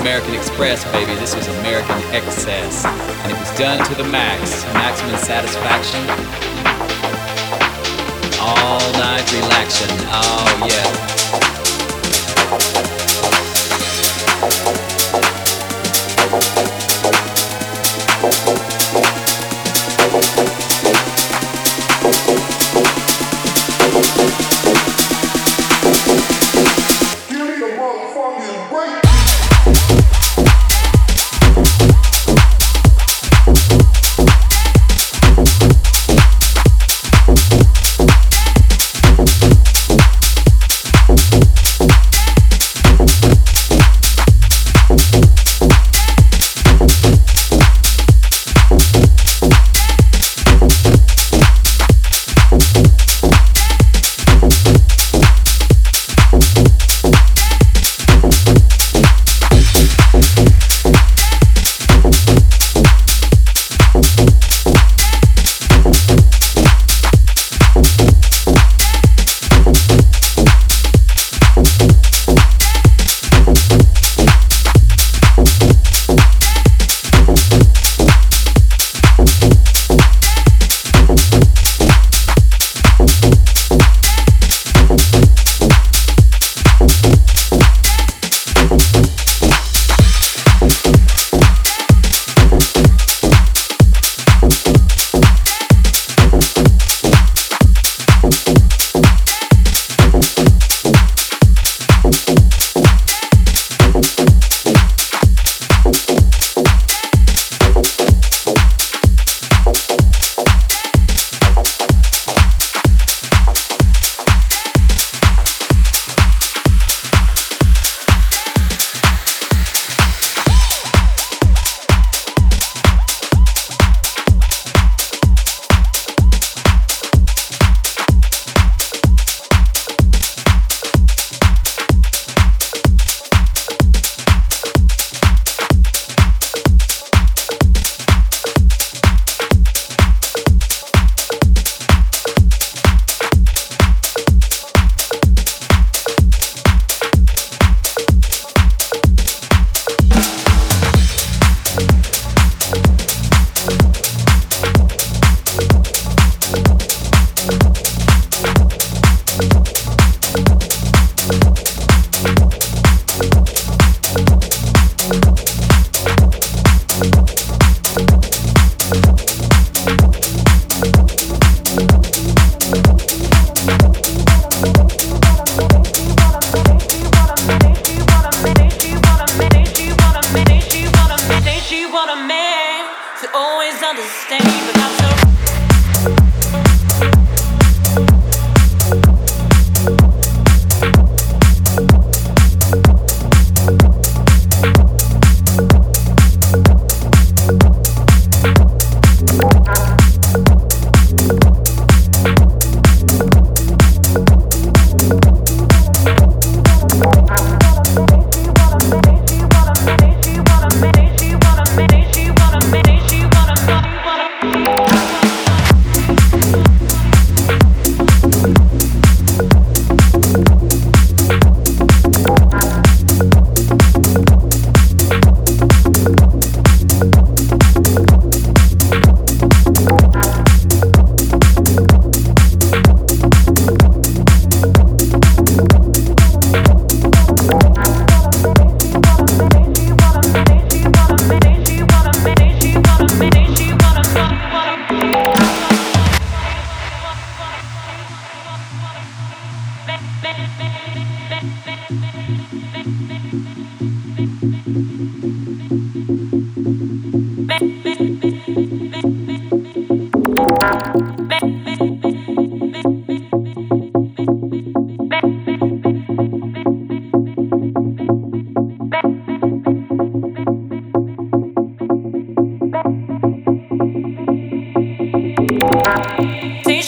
American Express, baby. This was American Excess. And it was done to the max. Maximum satisfaction. All night relaxation. Oh, yeah. Say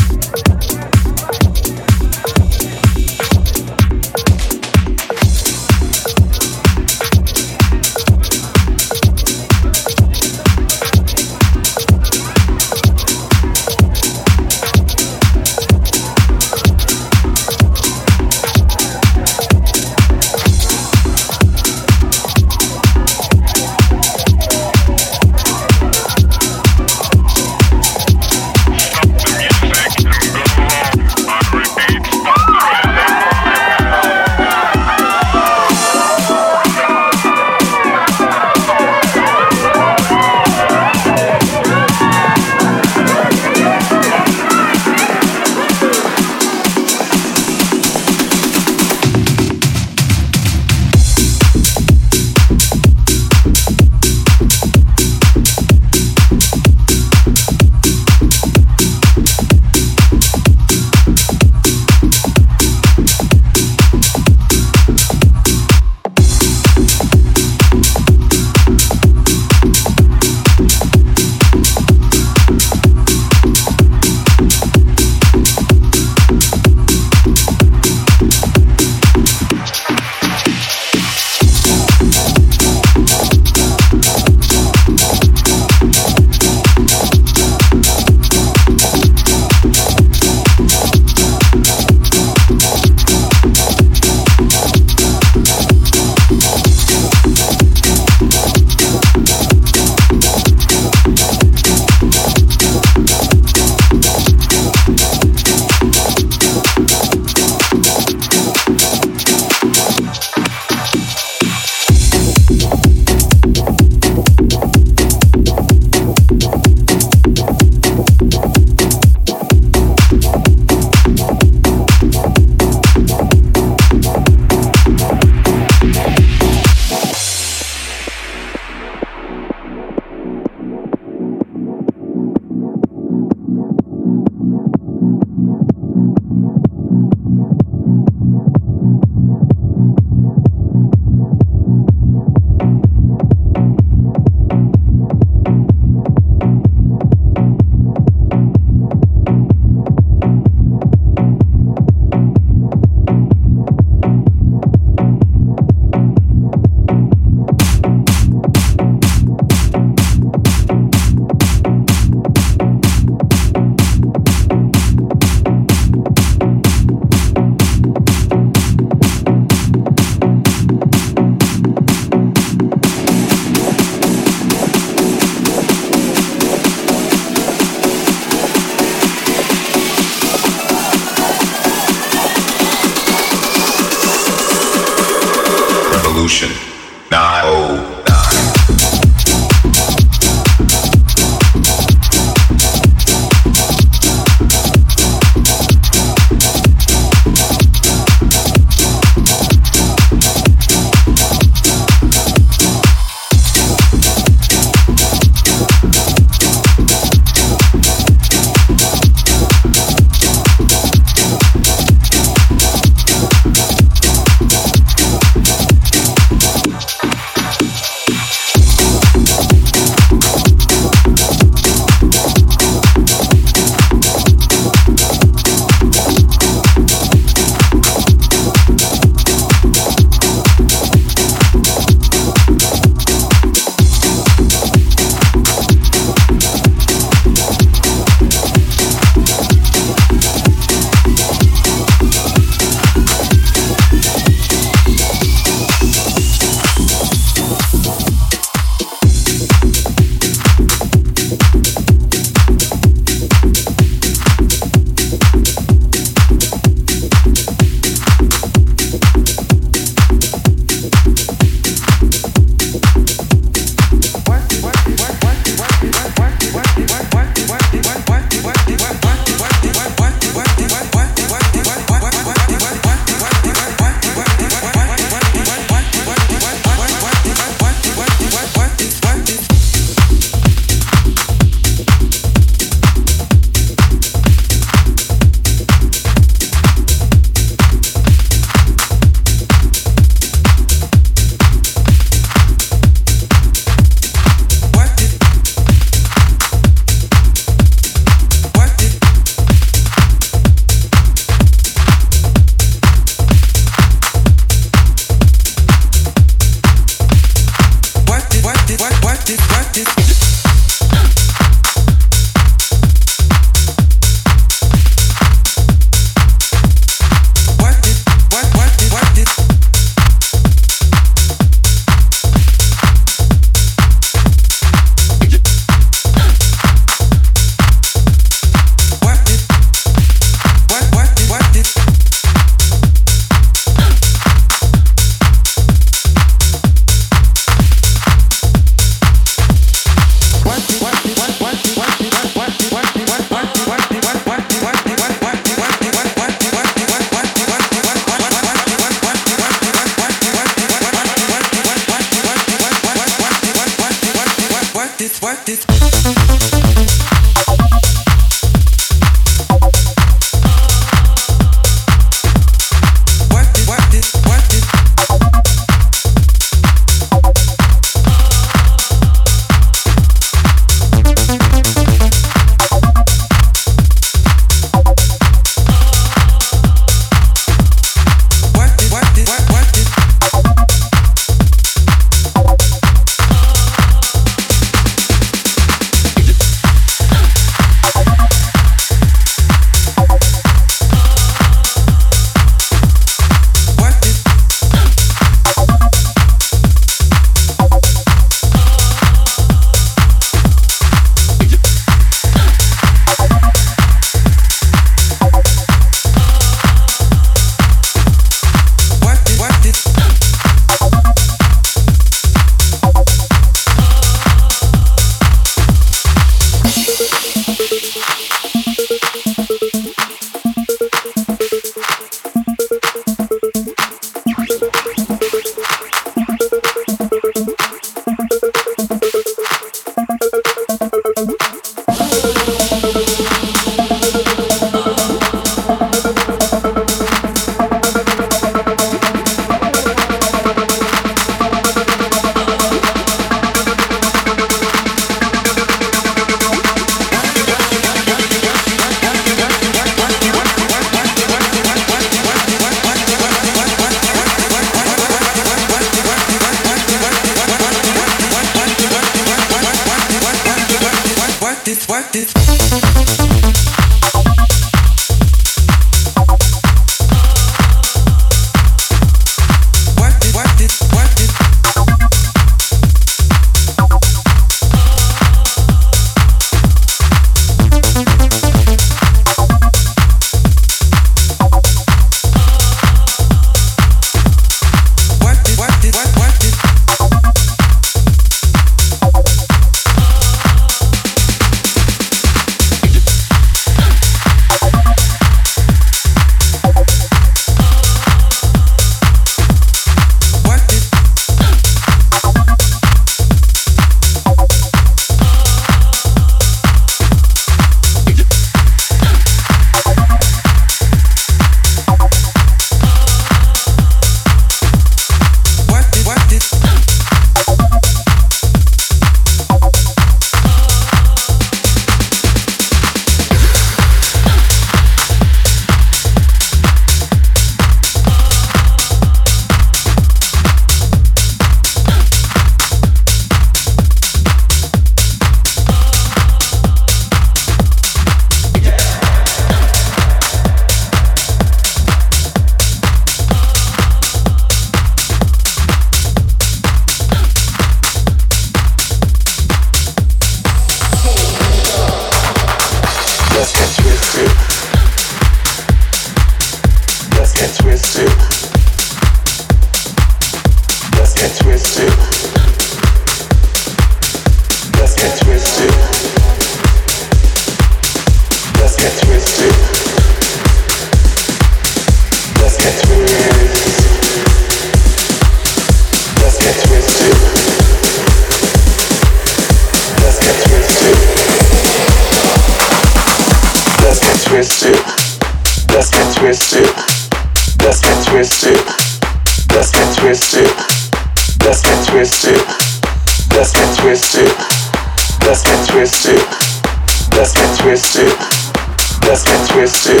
Let's get twisted.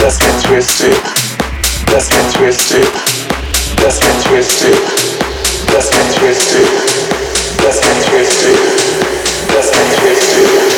Let's get twisted. Let's get twisted. Let's get twisted. Let's get twisted. Let's get twisted. Let's get twisted.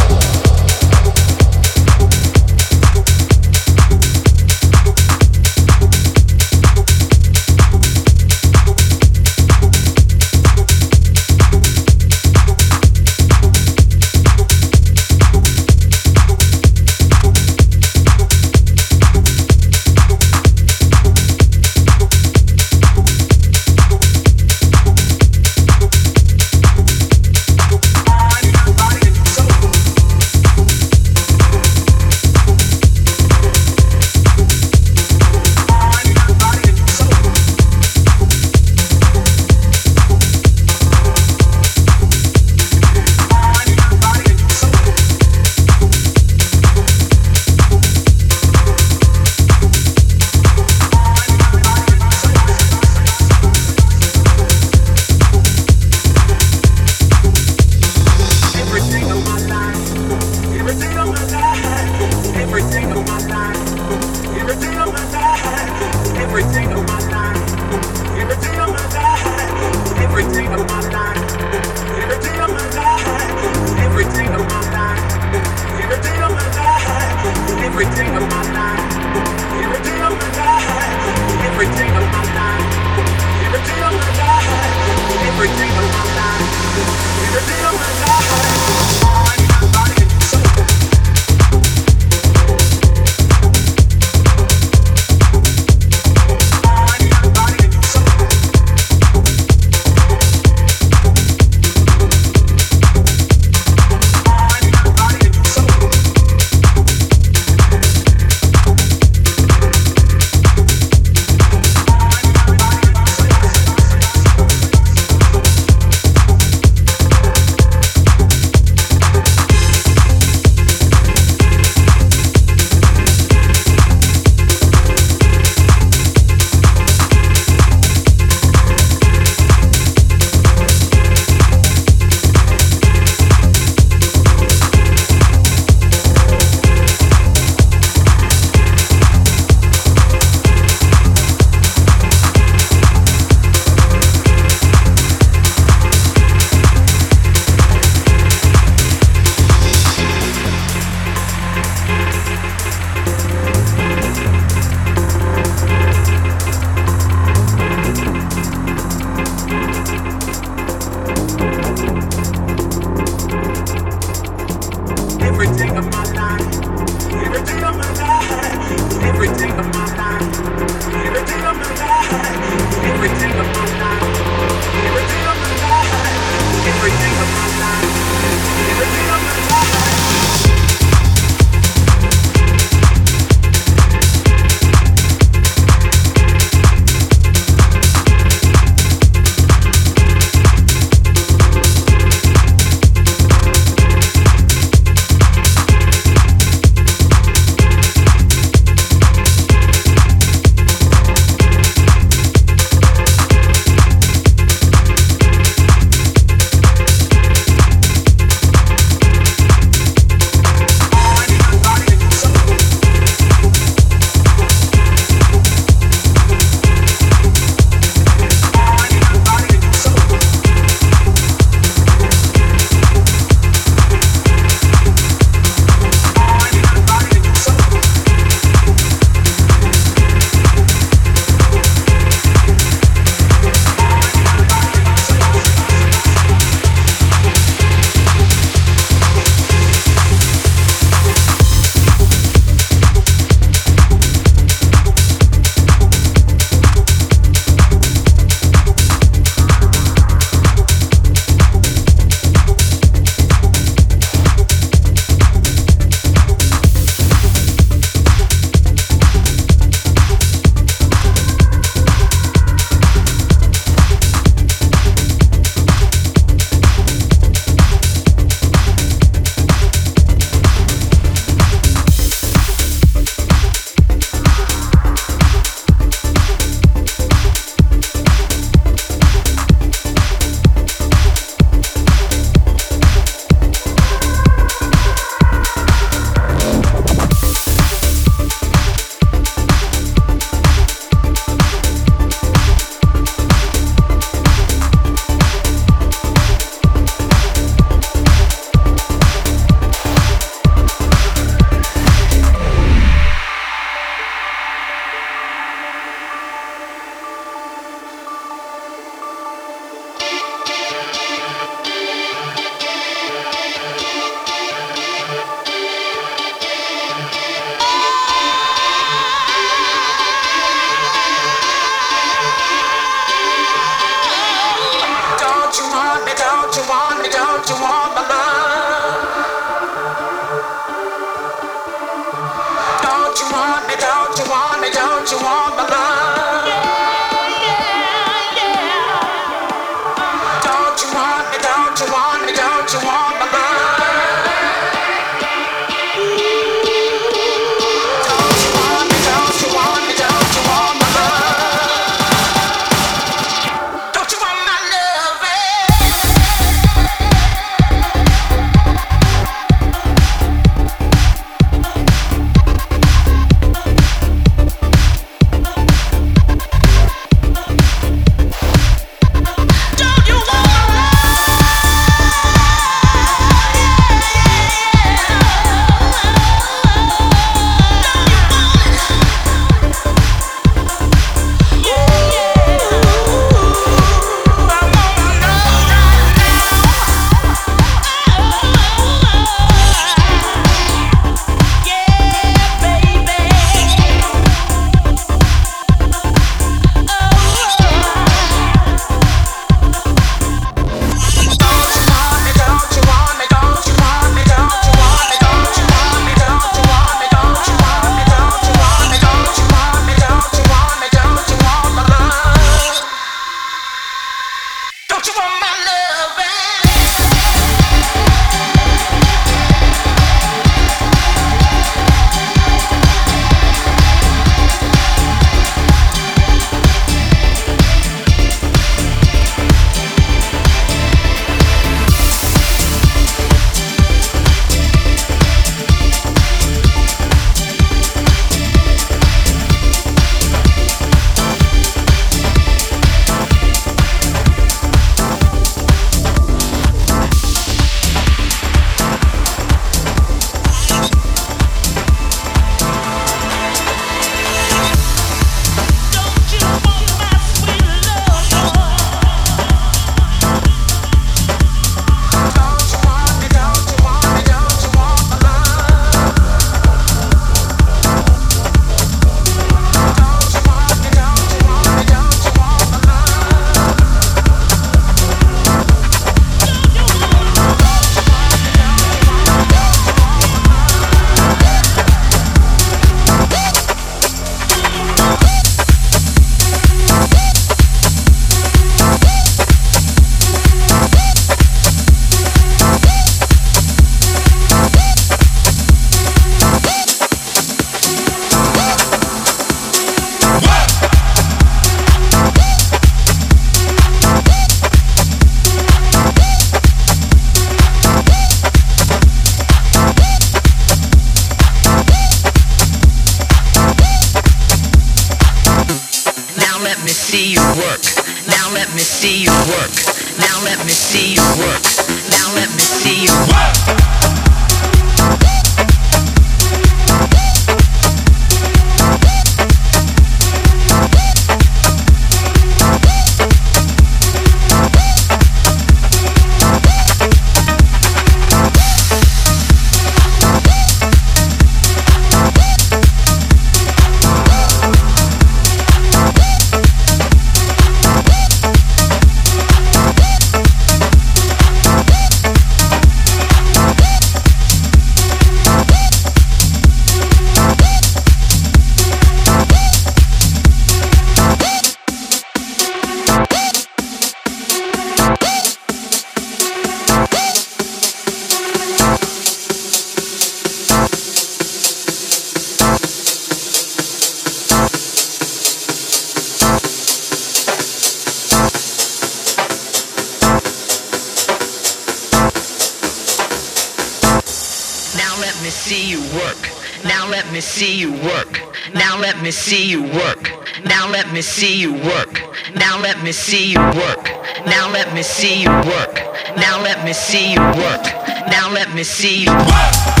see you work. Now let me see you work. Now let me see you work. Now let me see you work. Now let me see you work. Now let me see you work.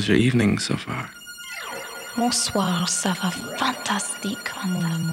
How's your evening so far? Bonsoir, ça va fantastique, amour.